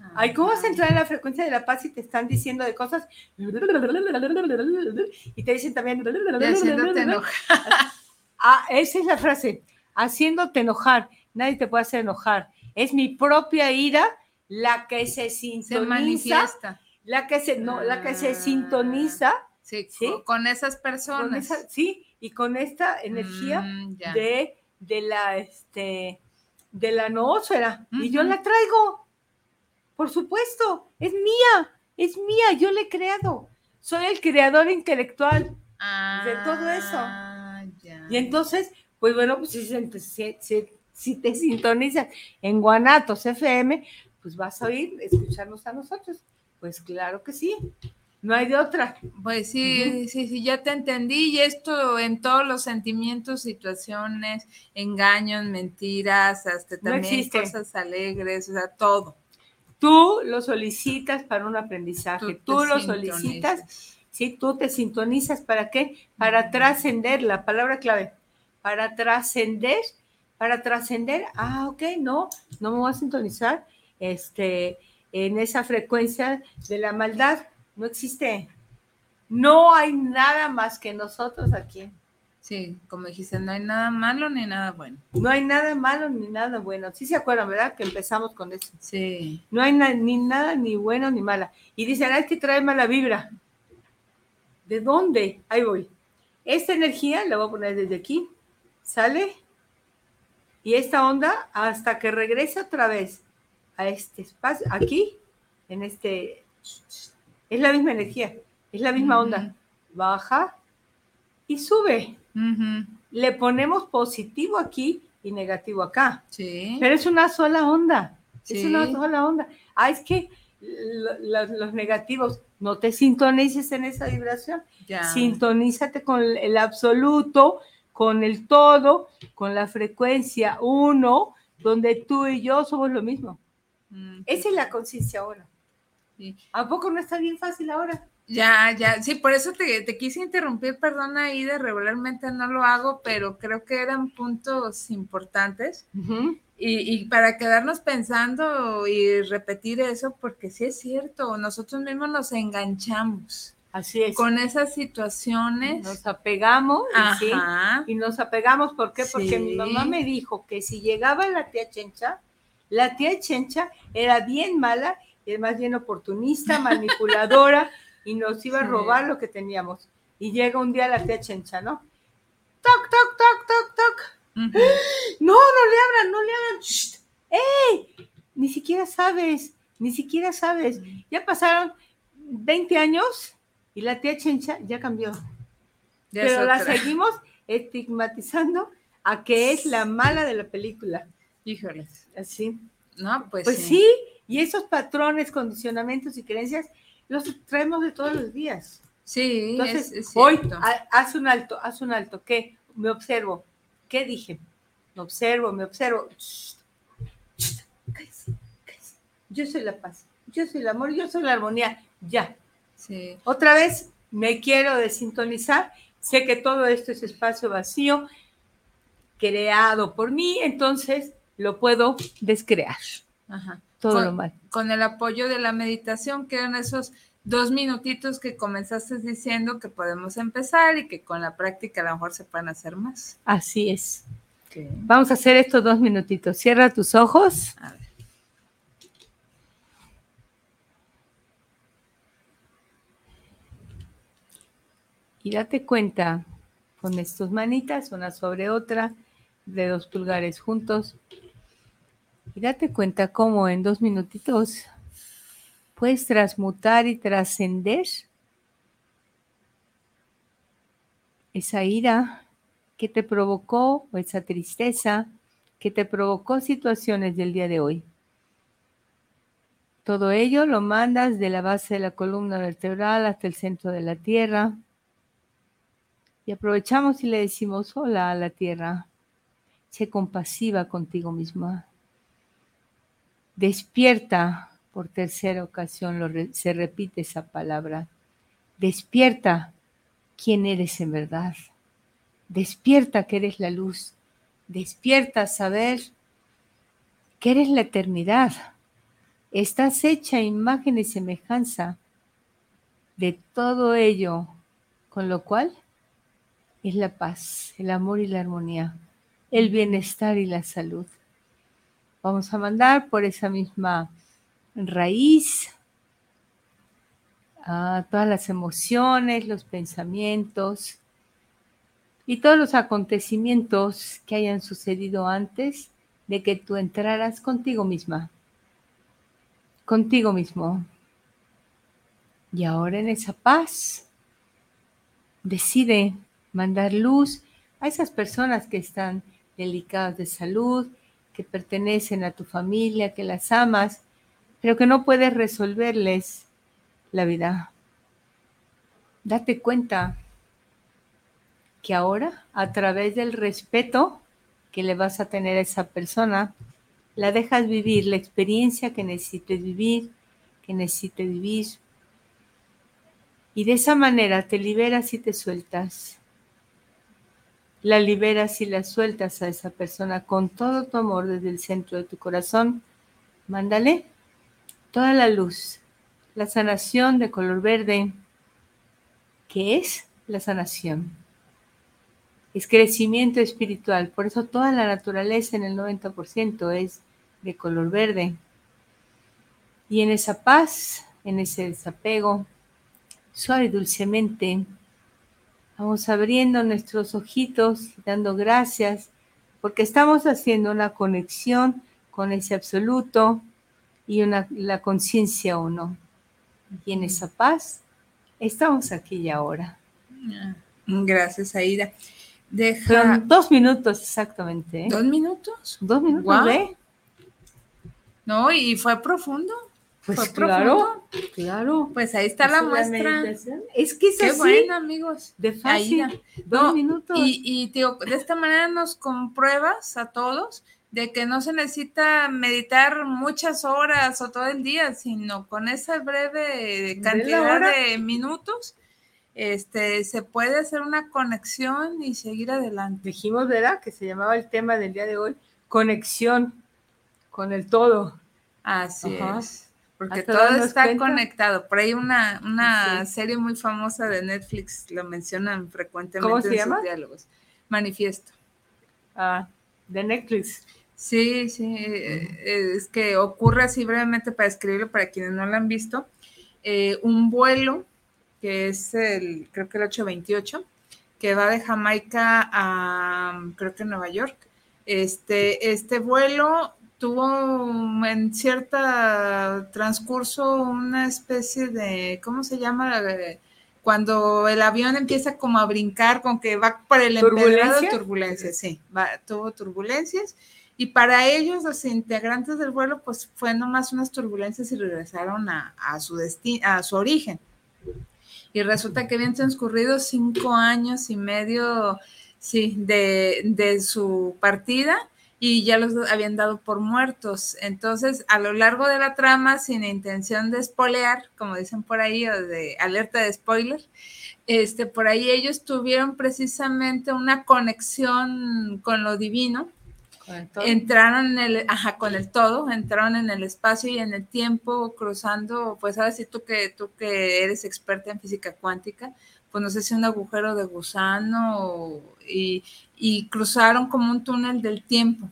Ah, Ay, ¿cómo vas a entrar en la frecuencia de la paz y te están diciendo de cosas? Y te dicen también... haciéndote enojar. Ah, esa es la frase. Haciéndote enojar. Nadie te puede hacer enojar. Es mi propia ira la que se sintoniza. Se manifiesta. La que se, no, la que se sintoniza Sí, con esas personas. sí, y con esta energía mm, de, de, la, este, de la noósfera. Y yo la traigo. Por supuesto, es mía, es mía, yo la he creado. Soy el creador intelectual de todo eso. Ah, y entonces, pues bueno, pues si, si te sintonizas en Guanatos FM, pues vas a oír, escucharnos a nosotros. Pues claro que sí. No hay de otra. Pues sí, sí, sí, ya te entendí. Y esto en todos los sentimientos, situaciones, engaños, mentiras, hasta también cosas alegres, o sea, todo. Tú lo solicitas para un aprendizaje, tú, lo solicitas, sí, tú te sintonizas. Para qué? Para trascender, la palabra clave, para trascender, para trascender, ah, ok, no, no me voy a sintonizar este, en esa frecuencia de la maldad no existe. No hay nada más que nosotros aquí. Sí, como dijiste, no hay nada malo ni nada bueno. No hay nada malo ni nada bueno. Sí se acuerdan, ¿verdad? Que empezamos con eso. Sí. No hay ni nada ni bueno ni mala. Y dicen, hay que trae mala vibra. ¿De dónde? Ahí voy. Esta energía la voy a poner desde aquí. ¿Sale? Y esta onda hasta que regrese otra vez a este espacio, aquí, en este es la misma energía, es la misma onda. Baja y sube. Le ponemos positivo aquí y negativo acá. Sí. Pero es una sola onda. Es una sola onda. Ah, es que los negativos, no te sintonices en esa vibración. Sintonízate con el absoluto, con el todo, con la frecuencia uno, donde tú y yo somos lo mismo. Esa es la conciencia uno. ¿A poco no está bien fácil ahora? Ya, ya, sí, por eso te, quise interrumpir, perdona, de regularmente no lo hago, pero creo que eran puntos importantes. y, para quedarnos pensando y repetir eso, porque sí es cierto, nosotros mismos nos enganchamos. Así es. Con esas situaciones. Nos apegamos. Y, nos apegamos, ¿por qué? Porque mi mamá me dijo que si llegaba la tía Chencha, la tía Chencha era bien mala es más bien oportunista, manipuladora y nos iba a robar lo que teníamos. Y llega un día la tía Chencha, ¿no? Toc, toc, toc, toc, toc. (gasps) No, no le abran, no le abran. ¡Ey! Ni siquiera sabes, ni siquiera sabes. Ya pasaron 20 años y la tía Chencha ya cambió. Pero la (laughs) seguimos estigmatizando a que es la mala de la película. Híjoles. Así. No, pues, pues sí. Y esos patrones, condicionamientos y creencias los traemos de todos los días. Sí, Entonces, es, es hoy haz un alto, haz un alto. ¿Qué? Me observo. ¿Qué dije? Me observo, me observo. Shh, shh, cállese, cállese. Yo soy la paz, yo soy el amor, yo soy la armonía. Ya. Sí. Otra vez me quiero desintonizar. Sé que todo esto es espacio vacío creado por mí, entonces lo puedo descrear. Ajá. Todo Con- lo mal. Con el apoyo de la meditación, que eran esos dos minutitos que comenzaste diciendo que podemos empezar y que con la práctica a lo mejor se pueden hacer más. Así es. Vamos a hacer estos dos minutitos. Cierra tus ojos. A ver. y date cuenta con tus manitas, una sobre otra, dedos pulgares juntos. Y date cuenta cómo en dos minutitos puedes transmutar y trascender esa ira que te provocó o esa tristeza que te provocó situaciones del día de hoy. Todo ello lo mandas de la base de la columna vertebral hasta el centro de la tierra. Y aprovechamos y le decimos hola a la tierra. Sé compasiva contigo misma. Despierta, por tercera ocasión lo re- se repite esa palabra. Despierta quién eres en verdad. Despierta que eres la luz. Despierta a saber que eres la eternidad. Estás hecha imagen y semejanza de todo ello, con lo cual es la paz, el amor y la armonía, el bienestar y la salud. Vamos a mandar por esa misma raíz a todas las emociones, los pensamientos y todos los acontecimientos que hayan sucedido antes de que tú entraras contigo misma, contigo mismo. Y ahora en esa paz, decide mandar luz a esas personas que están delicadas de salud, que pertenecen a tu familia, que las amas, pero que no puedes resolverles la vida. Date cuenta que ahora, a través del respeto que le vas a tener a esa persona, la dejas vivir la experiencia que necesites vivir, que necesite vivir. Y de esa manera te liberas y te sueltas. La liberas y la sueltas a esa persona con todo tu amor desde el centro de tu corazón. Mándale toda la luz, la sanación de color verde, que es la sanación. Es crecimiento espiritual. Por eso toda la naturaleza en el 90% es de color verde. Y en esa paz, en ese desapego, suave y dulcemente, vamos abriendo nuestros ojitos, dando gracias, porque estamos haciendo una conexión con ese absoluto y una, la conciencia uno. Y en esa paz estamos aquí y ahora. Gracias, Aida. Deja Son dos minutos exactamente. ¿eh? dos minutos. Dos minutos, Guau. ¿ve? No, y fue profundo. Pues claro, claro. Pues ahí está la muestra. Es que es Qué así, bueno, amigos. de fácil. Dos No, minutos. Y, digo, de esta manera nos compruebas a todos de que no se necesita meditar muchas horas o todo el día, sino con esa breve cantidad de minutos, este, se puede hacer una conexión y seguir adelante. Dijimos, ¿verdad? Que se llamaba el tema del día de hoy, conexión con el todo. Así Ajá. es. Porque Hasta todo está cuenta. conectado. Por ahí una, una Sí. serie muy famosa de Netflix lo mencionan frecuentemente ¿Cómo se en llama? sus diálogos. Manifiesto. Ah, de Netflix. Sí, sí, eh, es que ocurre así brevemente para escribirlo para quienes no lo han visto. eh, un vuelo que es el, creo que el 828, que va de Jamaica a, creo que Nueva York. Este, este vuelo tuvo en cierto transcurso una especie de, ¿cómo se llama? Cuando el avión empieza como a brincar, con que va por el empedrado, ¿Turbulencia? turbulencias, sí, va, tuvo turbulencias. Y para ellos, los integrantes del vuelo, pues fue nomás unas turbulencias y regresaron a, su destino, a su origen. Y resulta que habían transcurrido cinco años y medio, sí, de, de su partida y ya los habían dado por muertos. Entonces, a lo largo de la trama, sin intención de spoilear, como dicen por ahí, o de alerta de spoiler, este, por ahí ellos tuvieron precisamente una conexión con lo divino. Entraron en el, ajá, con el todo, entraron en el espacio y en el tiempo, cruzando, pues sabes si tú que tú que eres experta en física cuántica, pues no sé si un agujero de gusano y, y cruzaron como un túnel del tiempo.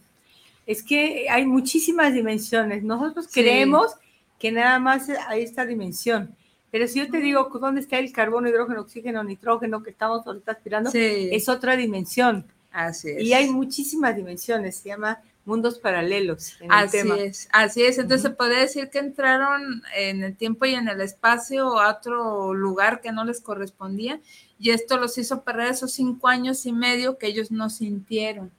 Es que hay muchísimas dimensiones. Nosotros creemos que nada más hay esta dimensión pero si yo te digo dónde está el carbono, hidrógeno, oxígeno, nitrógeno que estamos ahorita aspirando, es otra dimensión. Así es. Y hay muchísimas dimensiones, se llama mundos paralelos. así es, así es. Entonces se puede decir que entraron en el tiempo y en el espacio a otro lugar que no les correspondía y esto los hizo perder esos cinco años y medio que ellos no sintieron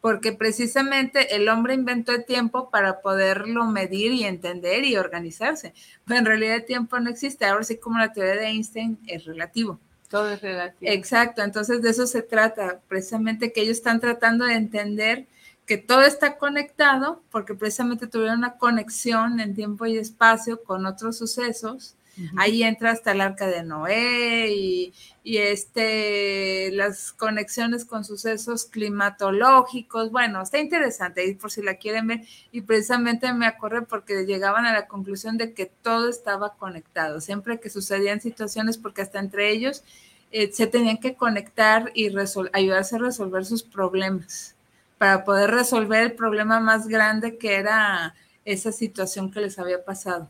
porque precisamente el hombre inventó el tiempo para poderlo medir y entender y organizarse. Pero en realidad el tiempo no existe. Ahora sí, como la teoría de Einstein es relativo. Todo es relativo. Exacto, entonces de eso se trata, precisamente que ellos están tratando de entender que todo está conectado, porque precisamente tuvieron una conexión en tiempo y espacio con otros sucesos Ahí entra hasta el arca de Noé y, este, las conexiones con sucesos climatológicos. Bueno, está interesante y por si la quieren ver. Y precisamente me acordé porque llegaban a la conclusión de que todo estaba conectado. Siempre que sucedían situaciones, porque hasta entre ellos eh, se tenían que conectar y ayudarse a resolver sus problemas para poder resolver el problema más grande que era esa situación que les había pasado.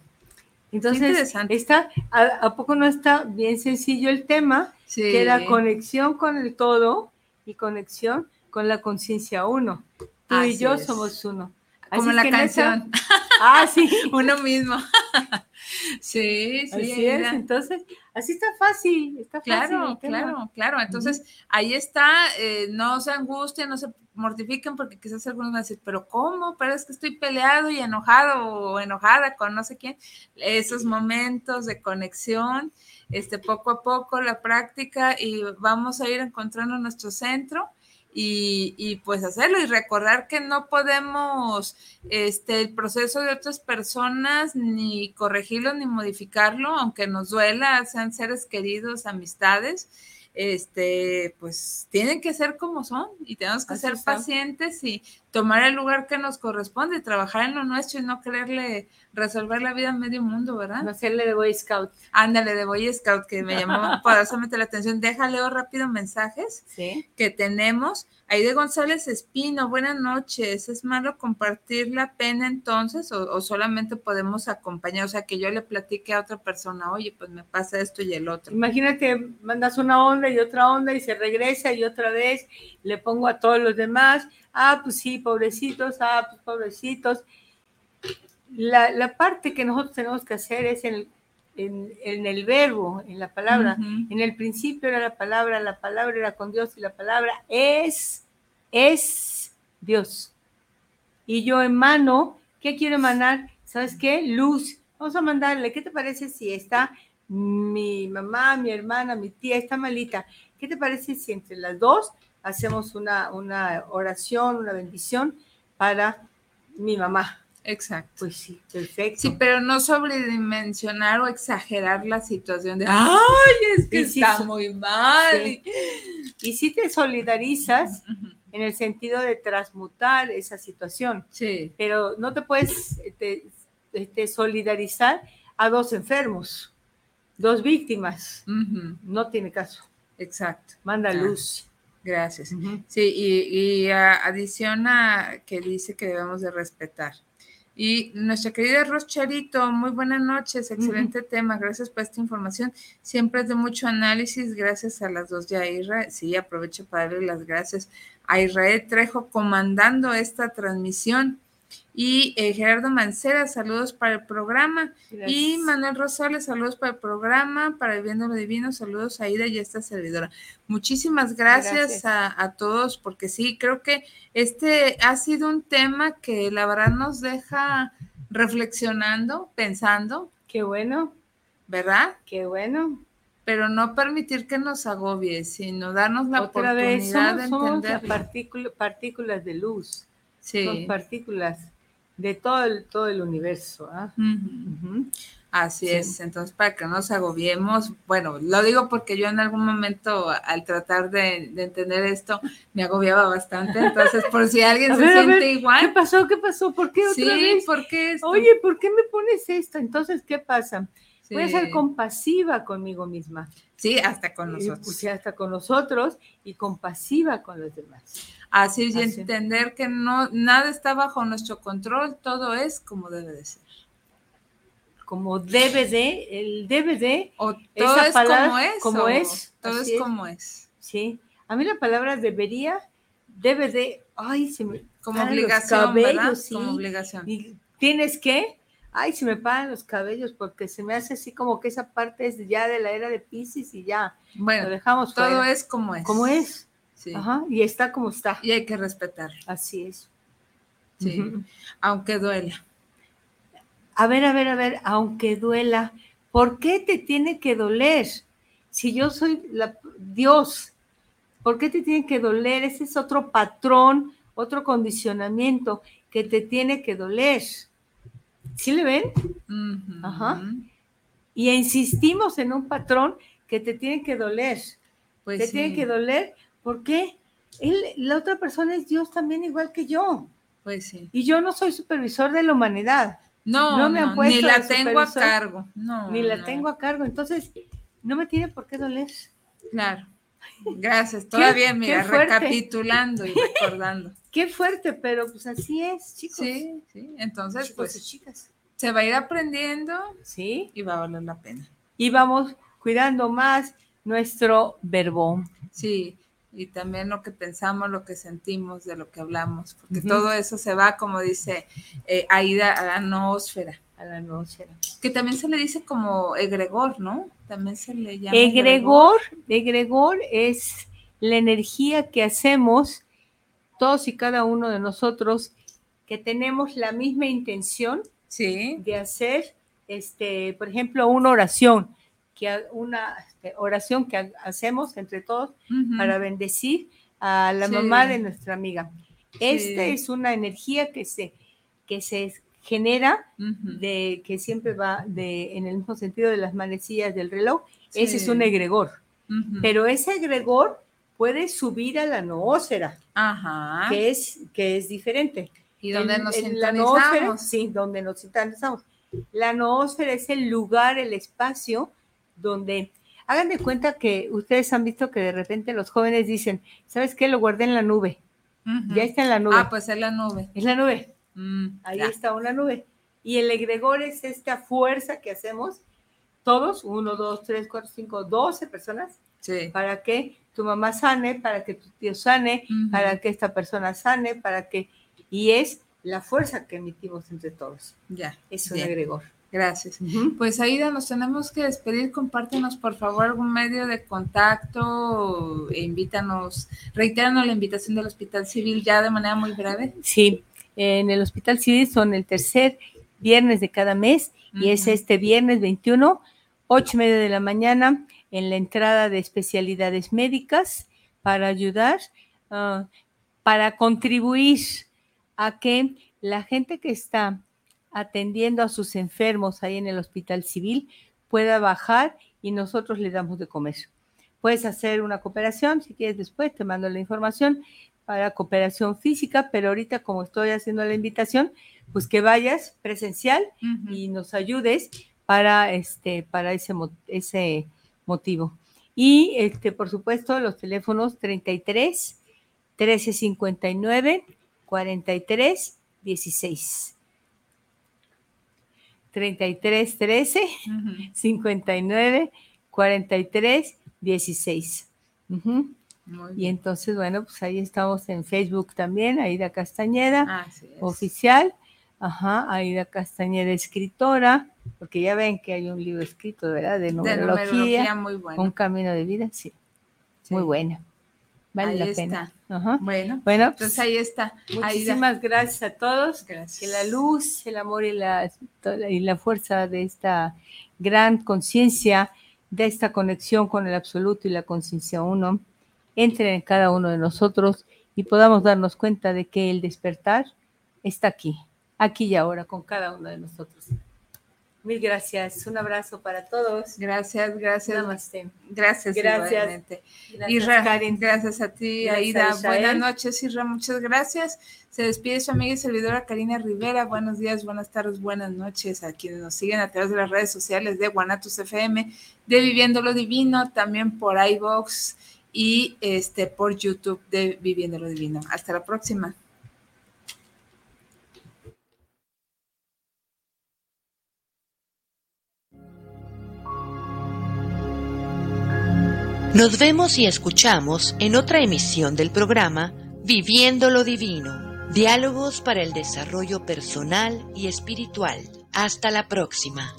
Entonces, está, a, poco no está bien sencillo el tema? Que era conexión con el todo y conexión con la conciencia uno. Tú y yo somos uno. Como la canción. Ah, sí. (laughs) uno mismo. (laughs) sí, sí. Así es. Entonces, así está fácil. Está claro, claro, claro. Entonces, ahí está. Eh, no se angustien, no se mortifiquen porque quizás algunos van a decir, pero ¿cómo? Pero es que estoy peleado y enojado o enojada con no sé quién. Esos momentos de conexión, este, poco a poco la práctica y vamos a ir encontrando nuestro centro. Y, pues hacerlo y recordar que no podemos este el proceso de otras personas ni corregirlo ni modificarlo aunque nos duela sean seres queridos amistades este, pues tienen que ser como son y tenemos que ser pacientes y tomar el lugar que nos corresponde, trabajar en lo nuestro y no quererle resolver la vida a medio mundo, ¿verdad? No hacerle de Boy Scout. Ándale, de Boy Scout, que me llamó (laughs) poderosamente la atención. Déjale rápido mensajes que tenemos. Aide González Espino, buenas noches. ¿Es malo compartir la pena entonces o, solamente podemos acompañar? O sea, que yo le platique a otra persona, oye, pues me pasa esto y el otro. Imagínate, mandas una onda y otra onda y se regresa y otra vez le pongo a todos los demás. Ah, pues sí, pobrecitos, ah, pues pobrecitos. La, la parte que nosotros tenemos que hacer es en, en, el verbo, en la palabra. En el principio era la palabra, la palabra era con Dios y la palabra es, es Dios. Y yo emano, ¿qué quiero emanar? ¿Sabes qué? Luz. Vamos a mandarle, ¿qué te parece si está mi mamá, mi hermana, mi tía está malita? ¿Qué te parece si entre las dos hacemos una, una oración, una bendición para mi mamá? Exacto. Pues sí, perfecto. Sí, pero no sobredimensionar o exagerar la situación de, ay, es que está muy mal. Y si te solidarizas en el sentido de transmutar esa situación. Sí. Pero no te puedes este, este, solidarizar a dos enfermos, dos víctimas. No tiene caso. Exacto. Manda luz. Gracias. Sí, y, y adiciona que dice que debemos de respetar. Y nuestra querida Roscharito, muy buenas noches, excelente tema, gracias por esta información. Siempre es de mucho análisis, gracias a las dos de Aira. Sí, aprovecho para darle las gracias a Israel Trejo comandando esta transmisión. Y eh, Gerardo Mancera, saludos para el programa. Y Manuel Rosales, saludos para el programa, para el Viendo lo Divino, saludos a Ida y a esta servidora. Muchísimas gracias, A, a, todos, porque sí, creo que este ha sido un tema que la verdad nos deja reflexionando, pensando. Qué bueno. ¿Verdad? Qué bueno pero no permitir que nos agobie, sino darnos la oportunidad de entender. partículas de luz. Sí. Son partículas de todo el, todo el universo. ¿ah? Así es, entonces para que no nos agobiemos, bueno, lo digo porque yo en algún momento al tratar de, entender esto me agobiaba bastante, entonces por si alguien (laughs) se siente igual. ¿Qué pasó? ¿Qué pasó? ¿Por qué otra sí, ¿por qué esto? Oye, ¿por qué me pones esto? Entonces, ¿qué pasa? Voy a ser compasiva conmigo misma. Sí, hasta con nosotros. Sí, hasta con nosotros y compasiva con los demás. Así es, y entender que no, nada está bajo nuestro control, todo es como debe de ser. Como debe de, el debe de. O todo es como es. Como es. Todo es, como es. Sí. A mí la palabra debería, debe de, ay, se me. Como obligación, ¿verdad? Como obligación. Y tienes que, ay, se me paran los cabellos porque se me hace así como que esa parte es ya de la era de Pisces y ya. Bueno, lo dejamos todo es como es. Como es. Sí. Ajá, y está como está. Y hay que respetar. Así es. Sí, aunque duela. A ver, a ver, a ver, aunque duela, ¿por qué te tiene que doler? Si yo soy la, Dios, ¿por qué te tiene que doler? Ese es otro patrón, otro condicionamiento que te tiene que doler. ¿Sí le ven? Ajá. Y insistimos en un patrón que te tiene que doler. Pues te tiene que doler. ¿Por qué? Él, la otra persona es Dios también igual que yo. Pues sí. Y yo no soy supervisor de la humanidad. No, no me no, ni la tengo a cargo. No, ni la tengo a cargo. Entonces, no me tiene por qué doler. Claro. Gracias. Todavía, mira, recapitulando y recordando. (laughs) Qué fuerte, pero pues así es, chicos. Sí, sí. Entonces, pues, chicas. Se va a ir aprendiendo. Sí. Y va a valer la pena. Y vamos cuidando más nuestro verbo. Sí. Y también lo que pensamos, lo que sentimos, de lo que hablamos, porque todo eso se va, como dice eh, Aida, a la noósfera. A la noósfera. Que también se le dice como egregor, ¿no? También se le llama. Egregor, egregor es la energía que hacemos todos y cada uno de nosotros que tenemos la misma intención de hacer, este, por ejemplo, una oración, que una este, oración que hacemos entre todos para bendecir a la mamá de nuestra amiga. Esta es una energía que se, que se genera, de, que siempre va de, en el mismo sentido de las manecillas del reloj. Ese es un egregor. Pero ese egregor puede subir a la noósfera, Que, es, que es diferente. ¿Y donde nos sintonizamos? sí, donde nos sintonizamos. La noósfera es el lugar, el espacio donde hagan de cuenta que ustedes han visto que de repente los jóvenes dicen, ¿sabes qué? Lo guardé en la nube. Ya está en la nube. Ah, pues es la nube. Es la nube. Mm, Ahí está una nube. Y el egregor es esta fuerza que hacemos todos, uno, dos, tres, cuatro, cinco, doce personas, sí. para que tu mamá sane, para que tu tío sane, para que esta persona sane, para que... Y es la fuerza que emitimos entre todos. Ya. Es un egregor. Gracias. Pues Aida, nos tenemos que despedir. Compártenos, por favor, algún medio de contacto e invítanos, reiteranos la invitación del Hospital Civil ya de manera muy breve. Sí, en el Hospital Civil son el tercer viernes de cada mes y es este viernes 21, ocho y media de la mañana en la entrada de especialidades médicas para ayudar, ah, para contribuir a que la gente que está atendiendo a sus enfermos ahí en el hospital civil pueda bajar y nosotros le damos de comer. Puedes hacer una cooperación, si quieres después te mando la información para cooperación física, pero ahorita como estoy haciendo la invitación, pues que vayas presencial y nos ayudes para este para ese ese motivo. Y este, por supuesto, los teléfonos 33 1359 43 16. 33 13 59 43 16. y entonces, bueno, pues ahí estamos en Facebook también, Aida Castañeda, oficial. Ajá, Aida Castañeda, escritora, porque ya ven que hay un libro escrito, ¿verdad? De numerología, muy bueno. un camino de vida, sí, muy buena. Vale la pena. Ajá. Bueno, bueno, entonces pues, ahí está. Muchísimas gracias a todos. Que la luz, el amor y la, y la fuerza de esta gran conciencia, de esta conexión con el absoluto y la conciencia uno, entre en cada uno de nosotros y podamos darnos cuenta de que el despertar está aquí, aquí y ahora con cada uno de nosotros. Mil gracias. Un abrazo para todos. Gracias, gracias. Namaste. Gracias, gracias. Gracias, gracias a ti, Aida. Buenas noches, Isra. Muchas gracias. Se despide su amiga y servidora Karina Rivera. Buenos días, buenas tardes, buenas noches a quienes nos siguen a través de las redes sociales de Guanatus FM, de Viviendo lo Divino, también por iBox y este por YouTube de Viviendo lo Divino. Hasta la próxima. Nos vemos y escuchamos en otra emisión del programa Viviendo lo Divino, diálogos para el desarrollo personal y espiritual. Hasta la próxima.